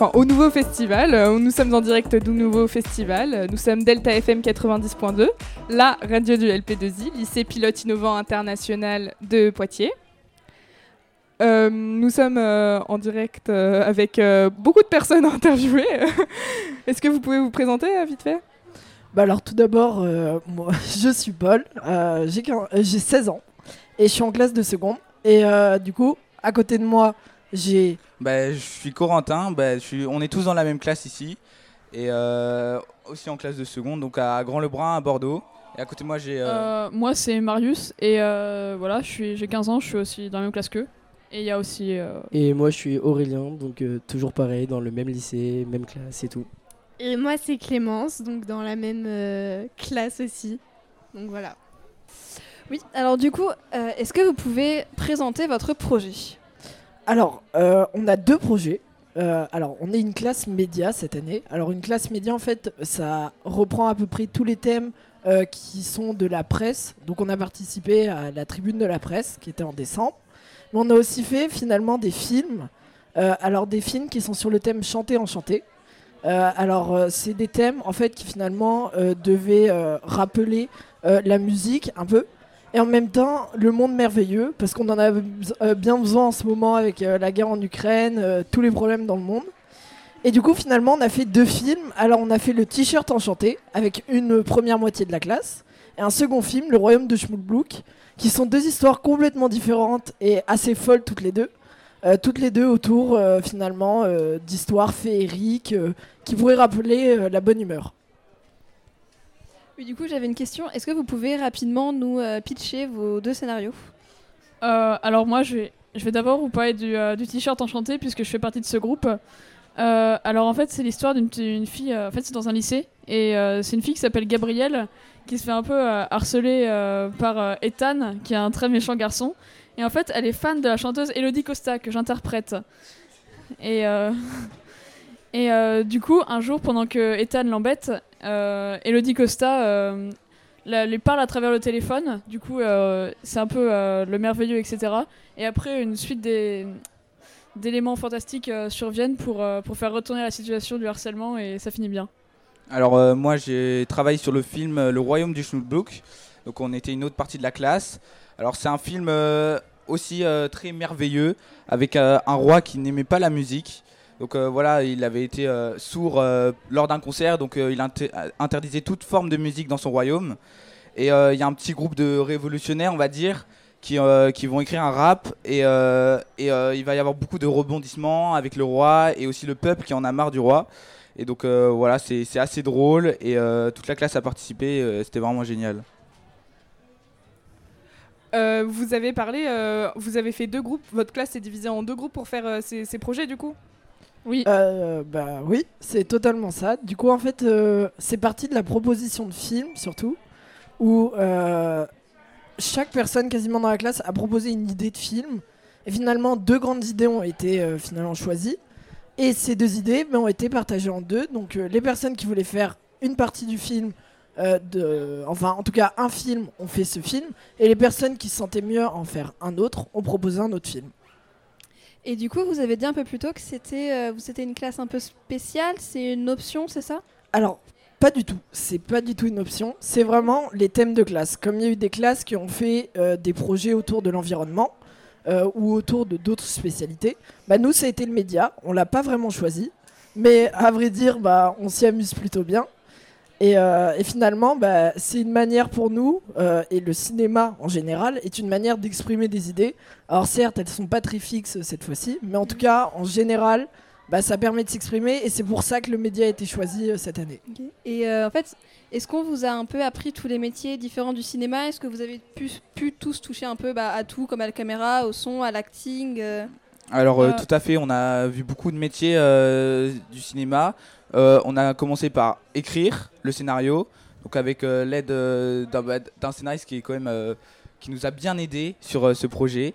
enfin, au nouveau festival. Euh, Nous sommes en direct du nouveau festival. Nous sommes Delta FM 90.2, la radio du LP2I, lycée pilote innovant international de Poitiers. Euh, nous sommes euh, en direct euh, avec euh, beaucoup de personnes à interviewer. Est-ce que vous pouvez vous présenter euh, vite fait? Bah alors tout d'abord, euh, moi je suis Paul, euh, j'ai quin- euh, j'ai 16 ans et je suis en classe de seconde. Et euh, du coup, à côté de moi, j'ai... Bah, je suis Corentin, bah, je suis... on est tous dans la même classe ici, et euh, aussi en classe de seconde, donc à Grand-Lebrun, à Bordeaux. Et à côté de moi, j'ai... euh, Euh, moi, c'est Marius et euh, voilà, je suis- j'ai 15 ans, je suis aussi dans la même classe qu'eux. Et il y a aussi. euh, Et moi, je suis Aurélien, donc euh, toujours pareil, dans le même lycée, même classe et tout. Et moi, c'est Clémence, donc dans la même euh, classe aussi. Donc voilà. Oui, alors du coup, euh, est-ce que vous pouvez présenter votre projet? Alors, euh, on a deux projets. Euh, alors, on est une classe média cette année. Alors, une classe média, en fait, ça reprend à peu près tous les thèmes euh, qui sont de la presse. Donc, on a participé à la tribune de la presse qui était en décembre. Mais on a aussi fait finalement des films. Alors, des films qui sont sur le thème chanter enchanté. Alors, c'est des thèmes en fait qui finalement devaient rappeler la musique un peu. Et en même temps, le monde merveilleux, parce qu'on en a euh, bien besoin en ce moment avec euh, la guerre en Ukraine, euh, tous les problèmes dans le monde. Et du coup, finalement, on a fait deux films. Alors, on a fait le T-shirt enchanté, avec une première moitié de la classe, et un second film, Le Royaume de Schmoulblouk, qui sont deux histoires complètement différentes et assez folles toutes les deux. Toutes les deux autour, finalement, d'histoires féeriques qui pourraient rappeler la bonne humeur. Du coup, j'avais une question. Est-ce que vous pouvez rapidement nous euh, pitcher vos deux scénarios? Euh, alors, moi, je vais, d'abord vous parler du, euh, du t-shirt enchanté puisque je fais partie de ce groupe. Alors, en fait, c'est l'histoire d'une une fille. en fait, c'est dans un lycée et c'est une fille qui s'appelle Gabrielle qui se fait un peu harceler par Ethan, qui est un très méchant garçon. Et en fait, elle est fan de la chanteuse Elodie Costa que j'interprète. Et, du coup, un jour, pendant que Ethan l'embête, Elodie Costa euh, lui parle à travers le téléphone. Du coup, euh, c'est un peu euh, le merveilleux, etc. Et après, une suite d'éléments fantastiques euh, surviennent pour, euh, faire retourner la situation du harcèlement et ça finit bien. Alors euh, moi j'ai travaillé sur le film euh, Le Royaume du Schnoodbook, donc on était une autre partie de la classe. Alors c'est un film euh, aussi euh, très merveilleux avec euh, un roi qui n'aimait pas la musique. Donc euh, voilà, il avait été euh, sourd euh, lors d'un concert, donc il inter- interdisait toute forme de musique dans son royaume. Et il y a un petit groupe de révolutionnaires, on va dire, qui, qui vont écrire un rap. Et, il va y avoir beaucoup de rebondissements avec le roi et aussi le peuple qui en a marre du roi. Et donc voilà, c'est assez drôle et toute la classe a participé, c'était vraiment génial. Vous avez parlé, vous avez fait deux groupes. Votre classe est divisée en deux groupes pour faire ces projets, du coup? Oui. Euh, bah oui, c'est totalement ça. Du coup, en fait, euh, c'est parti de la proposition de film, surtout, où euh, chaque personne quasiment dans la classe a proposé une idée de film. Et finalement, deux grandes idées ont été finalement choisies. Et ces deux idées ben, ont été partagées en deux. Donc, les personnes qui voulaient faire une partie du film, de, enfin, en tout cas, un film, ont fait ce film. Et les personnes qui se sentaient mieux en faire un autre, ont proposé un autre film. Et du coup, vous avez dit un peu plus tôt que c'était euh, c'était une classe un peu spéciale, c'est une option, c'est ça? Alors, pas du tout. C'est pas du tout une option. C'est vraiment les thèmes de classe. Comme il y a eu des classes qui ont fait euh, des projets autour de l'environnement euh, ou autour de d'autres spécialités, bah nous, ça a été le média. On l'a pas vraiment choisi. Mais à vrai dire, bah, on s'y amuse plutôt bien. Et, euh, et finalement, bah, c'est une manière pour nous, euh, et le cinéma en général, est une manière d'exprimer des idées. Alors certes, elles sont pas très fixes cette fois-ci, mais en tout cas, en général, bah, ça permet de s'exprimer, et c'est pour ça que le média a été choisi euh, cette année. Et euh, en fait, est-ce qu'on vous a un peu appris tous les métiers différents du cinéma? Est-ce que vous avez pu, pu tous toucher un peu bah, à tout, comme à la caméra, au son, à l'acting euh? Alors euh, Euh. tout à fait, on a vu beaucoup de métiers euh, du cinéma. Euh, on a commencé par écrire le scénario, donc avec euh, l'aide euh, d'un bah, d'un scénariste qui nous a bien aidé sur ce projet,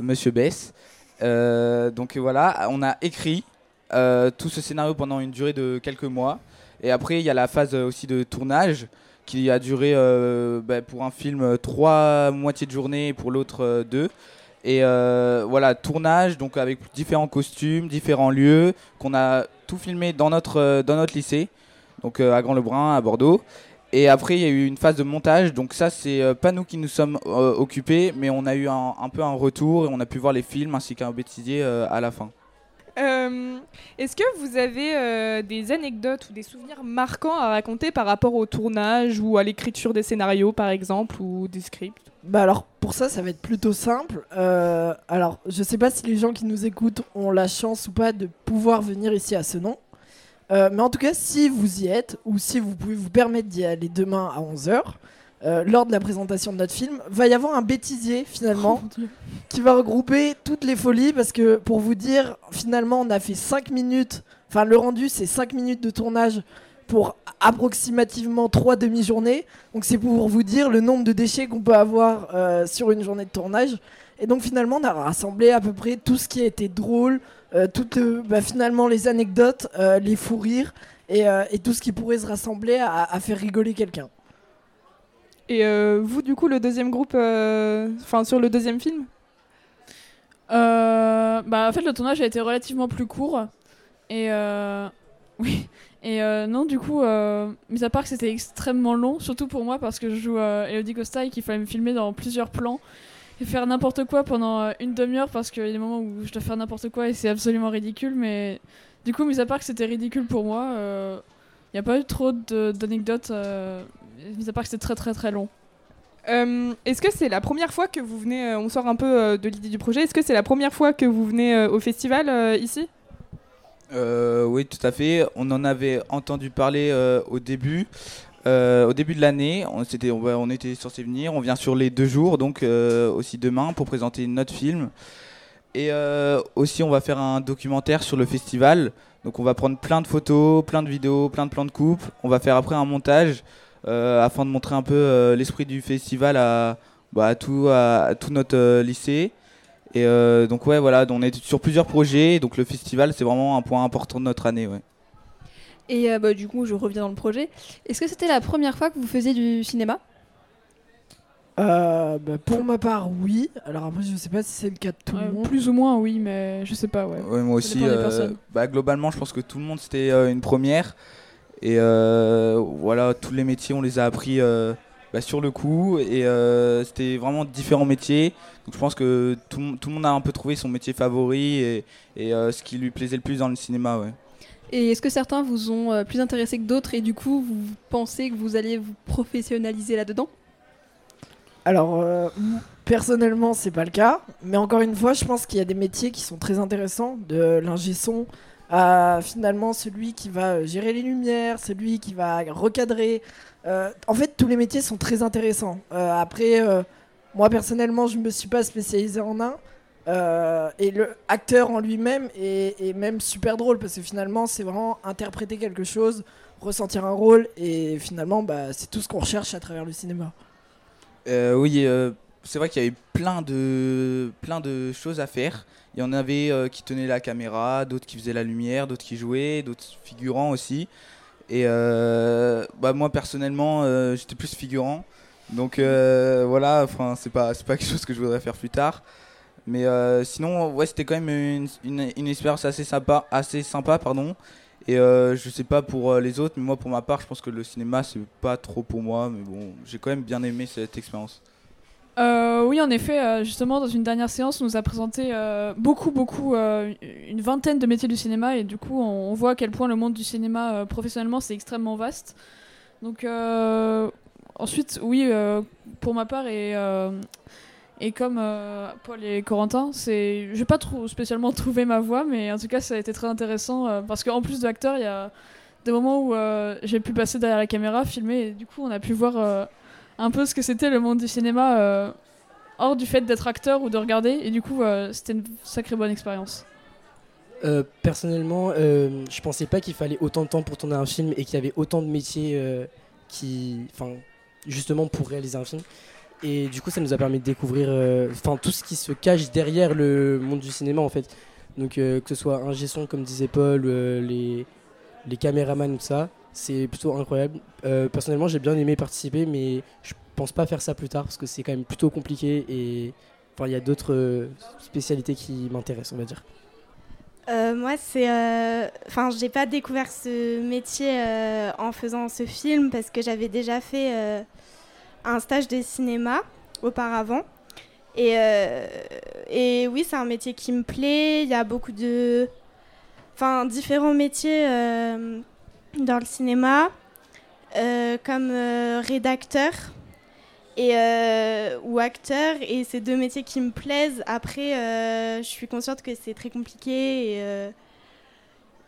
Monsieur Bess. Donc voilà, on a écrit tout ce scénario pendant une durée de quelques mois. Et après, il y a la phase aussi de tournage qui a duré bah, pour un film trois moitiés de journée et pour l'autre deux. Et voilà, tournage, donc avec différents costumes, différents lieux, qu'on a tout filmé dans notre, euh, dans notre lycée, donc euh, à Grand-Lebrun, à Bordeaux. Et après, il y a eu une phase de montage, donc ça, c'est euh, pas nous qui nous sommes euh, occupés, mais on a eu un, peu un retour et on a pu voir les films ainsi qu'un bêtisier à la fin. Est-ce que vous avez des anecdotes ou des souvenirs marquants à raconter par rapport au tournage ou à l'écriture des scénarios, par exemple, ou des scripts? Bah alors pour ça, ça va être plutôt simple. Euh, alors je sais pas si les gens qui nous écoutent ont la chance ou pas de pouvoir venir ici à ce nom. Euh, mais en tout cas, si vous y êtes, ou si vous pouvez vous permettre d'y aller demain à 11h, lors de la présentation de notre film, va y avoir un bêtisier finalement qui va regrouper toutes les folies parce que pour vous dire, finalement, on a fait 5 minutes, enfin le rendu c'est 5 minutes de tournage pour approximativement 3 demi-journées. Donc c'est pour vous dire le nombre de déchets qu'on peut avoir euh, sur une journée de tournage. Et donc finalement, on a rassemblé à peu près tout ce qui a été drôle, euh, toutes euh, bah, finalement les anecdotes, euh, les fous rires et, euh, et tout ce qui pourrait se rassembler à, à faire rigoler quelqu'un. Et euh, vous, du coup, le deuxième groupe, euh, enfin sur le deuxième film? Euh, bah, en fait, le tournage a été relativement plus court. Et euh, oui. Et euh, non, du coup, euh, mis à part que c'était extrêmement long, surtout pour moi parce que je joue euh, Elodie Costa et qu'il fallait me filmer dans plusieurs plans et faire n'importe quoi pendant euh, une demi-heure parce qu'il y a des moments où je dois faire n'importe quoi et c'est absolument ridicule. Mais du coup, mis à part que c'était ridicule pour moi, il n'y a pas eu trop d'anecdotes, mis à part que c'était très très très long. Est-ce que c'est la première fois que vous venez, on sort un peu de l'idée du projet, est-ce que c'est la première fois que vous venez au festival ici? Euh, oui, tout à fait. On en avait entendu parler euh, au début. Euh, au début de l'année, on, était censé venir. On vient sur les deux jours, donc aussi demain, pour présenter notre film. Et aussi, on va faire un documentaire sur le festival. Donc, on va prendre plein de photos, plein de vidéos, plein de plans de coupe. On va faire après un montage afin de montrer un peu l'esprit du festival à, bah, tout, notre lycée. Et euh, donc ouais voilà, on est sur plusieurs projets, donc le festival c'est vraiment un point important de notre année. Ouais. Et euh, bah, du coup, je reviens dans le projet. Est-ce que c'était la première fois que vous faisiez du cinéma? Euh, bah, pour ma part, oui. Alors après, je sais pas si c'est le cas de tout Ouais, le monde. plus ou moins, oui, mais je sais pas, ouais. Ouais, moi Ça aussi, euh, bah, globalement je pense que tout le monde c'était euh, une première. Et euh, voilà, tous les métiers on les a appris euh, bah, sur le coup. Et euh, c'était vraiment différents métiers. Donc je pense que tout, le- tout le monde a un peu trouvé son métier favori et, et, euh, ce qui lui plaisait le plus dans le cinéma. Ouais. Et est-ce que certains vous ont euh, plus intéressé que d'autres et du coup, vous pensez que vous allez vous professionnaliser là-dedans? Alors, euh, personnellement, c'est pas le cas. Mais encore une fois, je pense qu'il y a des métiers qui sont très intéressants, de l'ingé son à finalement celui qui va euh, gérer les lumières, celui qui va recadrer. Euh, en fait, tous les métiers sont très intéressants. Euh, après, moi personnellement, je me suis pas spécialisé en un. Et le acteur en lui-même est, même super drôle parce que finalement, c'est vraiment interpréter quelque chose, ressentir un rôle, et finalement, bah, c'est tout ce qu'on recherche à travers le cinéma. Oui, c'est vrai qu'il y avait plein de, plein de choses à faire. Il y en avait euh, qui tenaient la caméra, d'autres qui faisaient la lumière, d'autres qui jouaient, d'autres figurants aussi. Et euh, bah, moi personnellement, euh, j'étais plus figurant. Donc voilà, enfin c'est pas pas quelque chose que je voudrais faire plus tard. Mais sinon, ouais, c'était quand même une, une, une expérience assez sympa, assez sympa, pardon. Et je sais pas pour les autres, mais moi pour ma part, je pense que le cinéma c'est pas trop pour moi. Mais bon, j'ai quand même bien aimé cette expérience. Euh, oui, en effet, euh, justement, dans une dernière séance, on nous a présenté euh, beaucoup, beaucoup, une vingtaine de métiers du cinéma, et du coup, on, voit à quel point le monde du cinéma professionnellement, c'est extrêmement vaste. Donc, ensuite, oui, pour ma part, et, et comme Paul et Corentin, c'est, je vais pas trop spécialement trouvé ma voix, mais en tout cas, ça a été très intéressant, parce qu'en plus de il y a des moments où j'ai pu passer derrière la caméra, filmer, et du coup, on a pu voir. Un peu ce que c'était le monde du cinéma euh, hors du fait d'être acteur ou de regarder et du coup euh, c'était une sacrée bonne expérience. Euh, personnellement, je pensais pas qu'il fallait autant de temps pour tourner un film et qu'il y avait autant de métiers qui, enfin, justement pour réaliser un film. Et du coup, ça nous a permis de découvrir, enfin, tout ce qui se cache derrière le monde du cinéma en fait. Donc que ce soit un son comme disait Paul, les les caméramans tout ça, c'est plutôt incroyable. Euh, personnellement, j'ai bien aimé participer, mais je pense pas faire ça plus tard parce que c'est quand même plutôt compliqué et il y a d'autres euh, spécialités qui m'intéressent, on va dire. Euh, moi, c'est. Enfin, j'ai pas découvert ce métier en faisant ce film parce que j'avais déjà fait un stage de cinéma auparavant. Et, et oui, c'est un métier qui me plaît. Il y a beaucoup de. Enfin, différents métiers dans le cinéma, euh, comme euh, rédacteur et, euh, ou acteur. Et c'est deux métiers qui me plaisent. Après, je suis consciente que c'est très compliqué.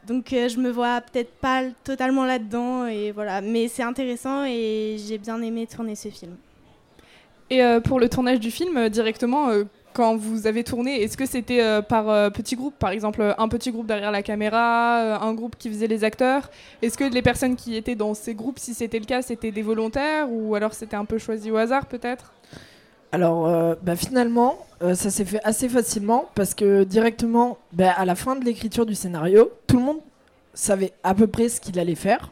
Donc, euh, je me vois peut-être pas totalement là-dedans. Et voilà. Mais c'est intéressant et j'ai bien aimé tourner ce film. Et pour le tournage du film, directement, quand vous avez tourné, est-ce que c'était euh, par euh, petits groupes Par exemple, euh, un petit groupe derrière la caméra, un groupe qui faisait les acteurs. Est-ce que les personnes qui étaient dans ces groupes, si c'était le cas, c'était des volontaires ou alors c'était un peu choisi au hasard peut-être? Alors, bah, finalement, ça s'est fait assez facilement parce que directement, bah, à la fin de l'écriture du scénario, tout le monde savait à peu près ce qu'il allait faire,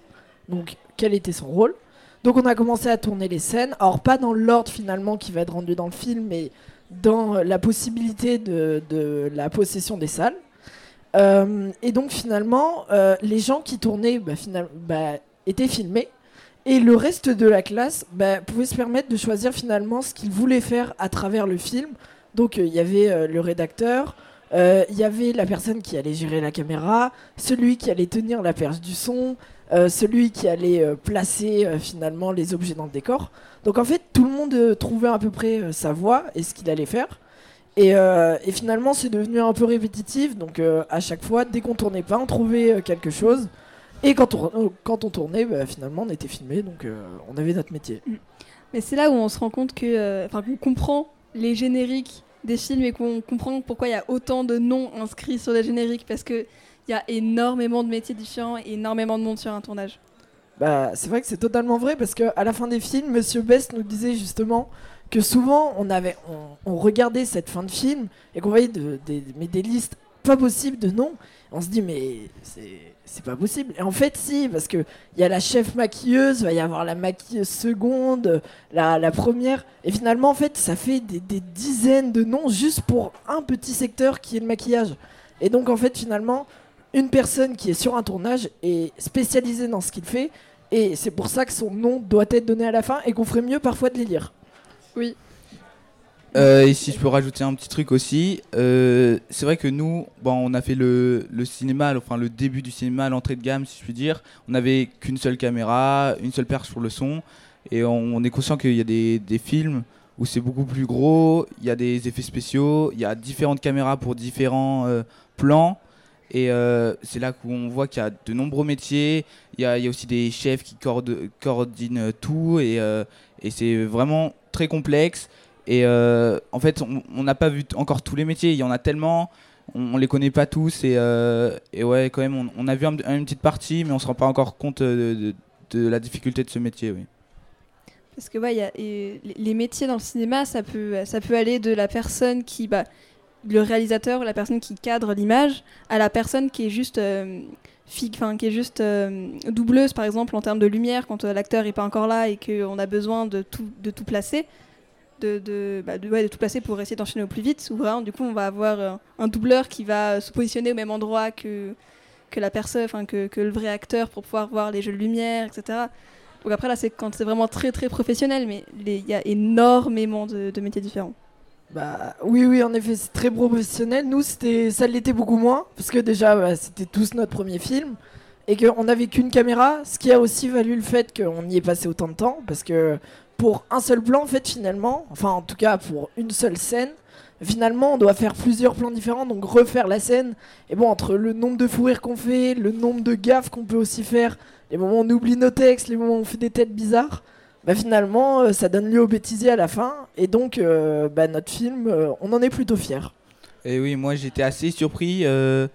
donc quel était son rôle? Donc on a commencé à tourner les scènes, alors pas dans l'ordre finalement qui va être rendu dans le film, mais dans la possibilité de, la possession des salles. Euh, et donc finalement, euh, les gens qui tournaient bah, bah, étaient filmés. Et le reste de la classe bah, pouvait se permettre de choisir finalement ce qu'il voulait faire à travers le film. Donc euh, il y avait le rédacteur, il y avait la personne qui allait gérer la caméra, celui qui allait tenir la perche du son, euh, celui qui allait euh, placer euh, finalement les objets dans le décor. Donc en fait tout le monde trouvait à peu près sa voix et ce qu'il allait faire. Et, et finalement c'est devenu un peu répétitif. Donc à chaque fois, dès qu'on tournait pas, on trouvait quelque chose. Et quand on, quand on tournait, bah, finalement on était filmé, donc on avait notre métier. Mais c'est là où on se rend compte que, enfin, qu'on comprend les génériques des films et qu'on comprend pourquoi il y a autant de noms inscrits sur les génériques parce que il y a énormément de métiers différents et énormément de monde sur un tournage. Bah, c'est vrai que c'est totalement vrai parce que à la fin des films, Monsieur Best nous disait justement que souvent on avait, on, regardait cette fin de film et qu'on voyait de- des, listes pas possibles de noms. On se dit mais c'est pas possible. Et en fait si parce que il y a la chef maquilleuse, va y avoir la maquilleuse seconde, la, la première et finalement en fait ça fait des dizaines de noms juste pour un petit secteur qui est le maquillage. Et donc en fait finalement une personne qui est sur un tournage est spécialisée dans ce qu'il fait et c'est pour ça que son nom doit être donné à la fin et qu'on ferait mieux parfois de les lire. Euh, et si je peux rajouter un petit truc aussi, euh, c'est vrai que nous, bon, on a fait le, le cinéma, enfin le début du cinéma, l'entrée de gamme, si je puis dire. On n'avait qu'une seule caméra, une seule perche pour le son, et on, on est conscient qu'il y a des, des films où c'est beaucoup plus gros, il y a des effets spéciaux, il y a différentes caméras pour différents euh, plans. Et euh, c'est là où on voit qu'il y a de nombreux métiers. Il y a, aussi des chefs qui coord- coordinent tout. Et, euh, et c'est vraiment très complexe. Et euh, en fait, on- n'a pas vu encore tous les métiers. Il y en a tellement. On, on les connaît pas tous. Et, euh, ouais, quand même, on, a vu un- une petite partie, mais on se rend pas encore compte euh, de, la difficulté de ce métier. Oui. Parce que ouais, les- les métiers dans le cinéma, ça peut, ça peut aller de la personne qui, bah, le réalisateur, la personne qui cadre l'image, à la personne qui est juste, euh, fi- 'fin, qui est juste euh, doubleuse, par exemple, en termes de lumière, quand euh, l'acteur n'est pas encore là et qu'on a besoin de tout, de tout placer. De, bah, de- tout placer pour essayer d'enchaîner au plus vite. Ou vraiment, du coup, on va avoir euh, un doubleur qui va se positionner au même endroit que, que la personne, que, que le vrai acteur pour pouvoir voir les jeux de lumière, etc. Donc après, là, c'est quand c'est vraiment très très professionnel, mais il y a énormément de métiers différents. Bah oui, oui, en effet, c'est très professionnel. Nous, c'était, ça l'était beaucoup moins parce que déjà, bah, c'était tous notre premier film et qu'on n'avait qu'une caméra, ce qui a aussi valu le fait qu'on y ait passé autant de temps parce que pour un seul plan, en fait, finalement, enfin en tout cas pour une seule scène, finalement, on doit faire plusieurs plans différents, donc refaire la scène. Et bon, entre le nombre de fous rires qu'on fait, le nombre de gaffes qu'on peut aussi faire, les moments où on oublie nos textes, les moments où on fait des têtes bizarres, bah finalement, euh, ça donne lieu au bêtisier à la fin. Et donc, euh, bah, notre film, euh, on en est plutôt fiers. Et oui, moi j'étais assez surpris de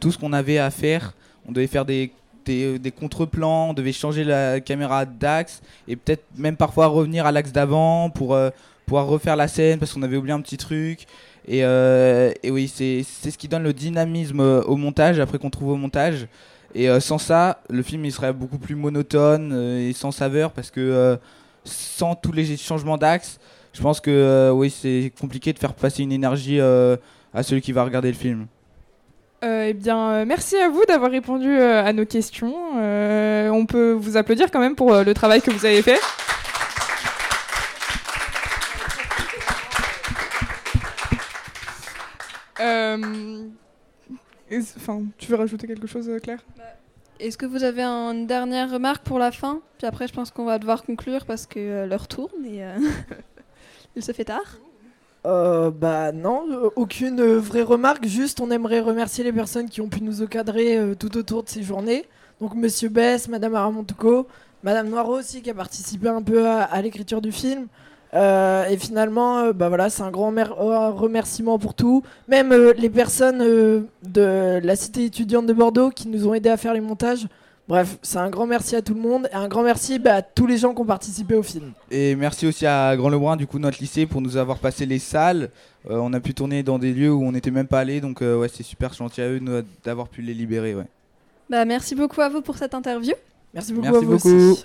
tout ce qu'on avait à faire. On devait faire des, des, contre-plans, on devait changer la caméra d'axe et peut-être même parfois revenir à l'axe d'avant pour pouvoir refaire la scène parce qu'on avait oublié un petit truc. Et, et oui, c'est ce qui donne le dynamisme au montage après qu'on trouve au montage. Et euh, sans ça, le film il serait beaucoup plus monotone euh, et sans saveur parce que euh, sans tous les changements d'axe, je pense que oui, c'est compliqué de faire passer une énergie à celui qui va regarder le film. Eh bien, merci à vous d'avoir répondu à nos questions. On peut vous applaudir quand même pour le travail que vous avez fait. Enfin, tu veux rajouter quelque chose, euh, Claire? Est-ce que vous avez une dernière remarque pour la fin? Puis après, je pense qu'on va devoir conclure parce que euh, l'heure tourne et euh, il se fait tard. Euh, bah non, euh, aucune euh, vraie remarque, juste on aimerait remercier les personnes qui ont pu nous encadrer euh, tout autour de ces journées. Donc Monsieur Bess, Madame Aramontouko, Madame Noiro aussi qui a participé un peu à, à l'écriture du film. Euh, et finalement, euh, bah voilà, c'est un grand mer- remerciement pour tout. Même euh, les personnes euh, de la cité étudiante de Bordeaux qui nous ont aidés à faire les montages. Bref, c'est un grand merci à tout le monde et un grand merci bah, à tous les gens qui ont participé au film. Et merci aussi à Grand Lebrun, du coup, notre lycée, pour nous avoir passé les salles. Euh, on a pu tourner dans des lieux où on n'était même pas allé, donc euh, ouais, c'est super gentil à eux d'avoir pu les libérer. Ouais. Bah, merci beaucoup à vous pour cette interview. Merci beaucoup Merci à vous beaucoup. aussi.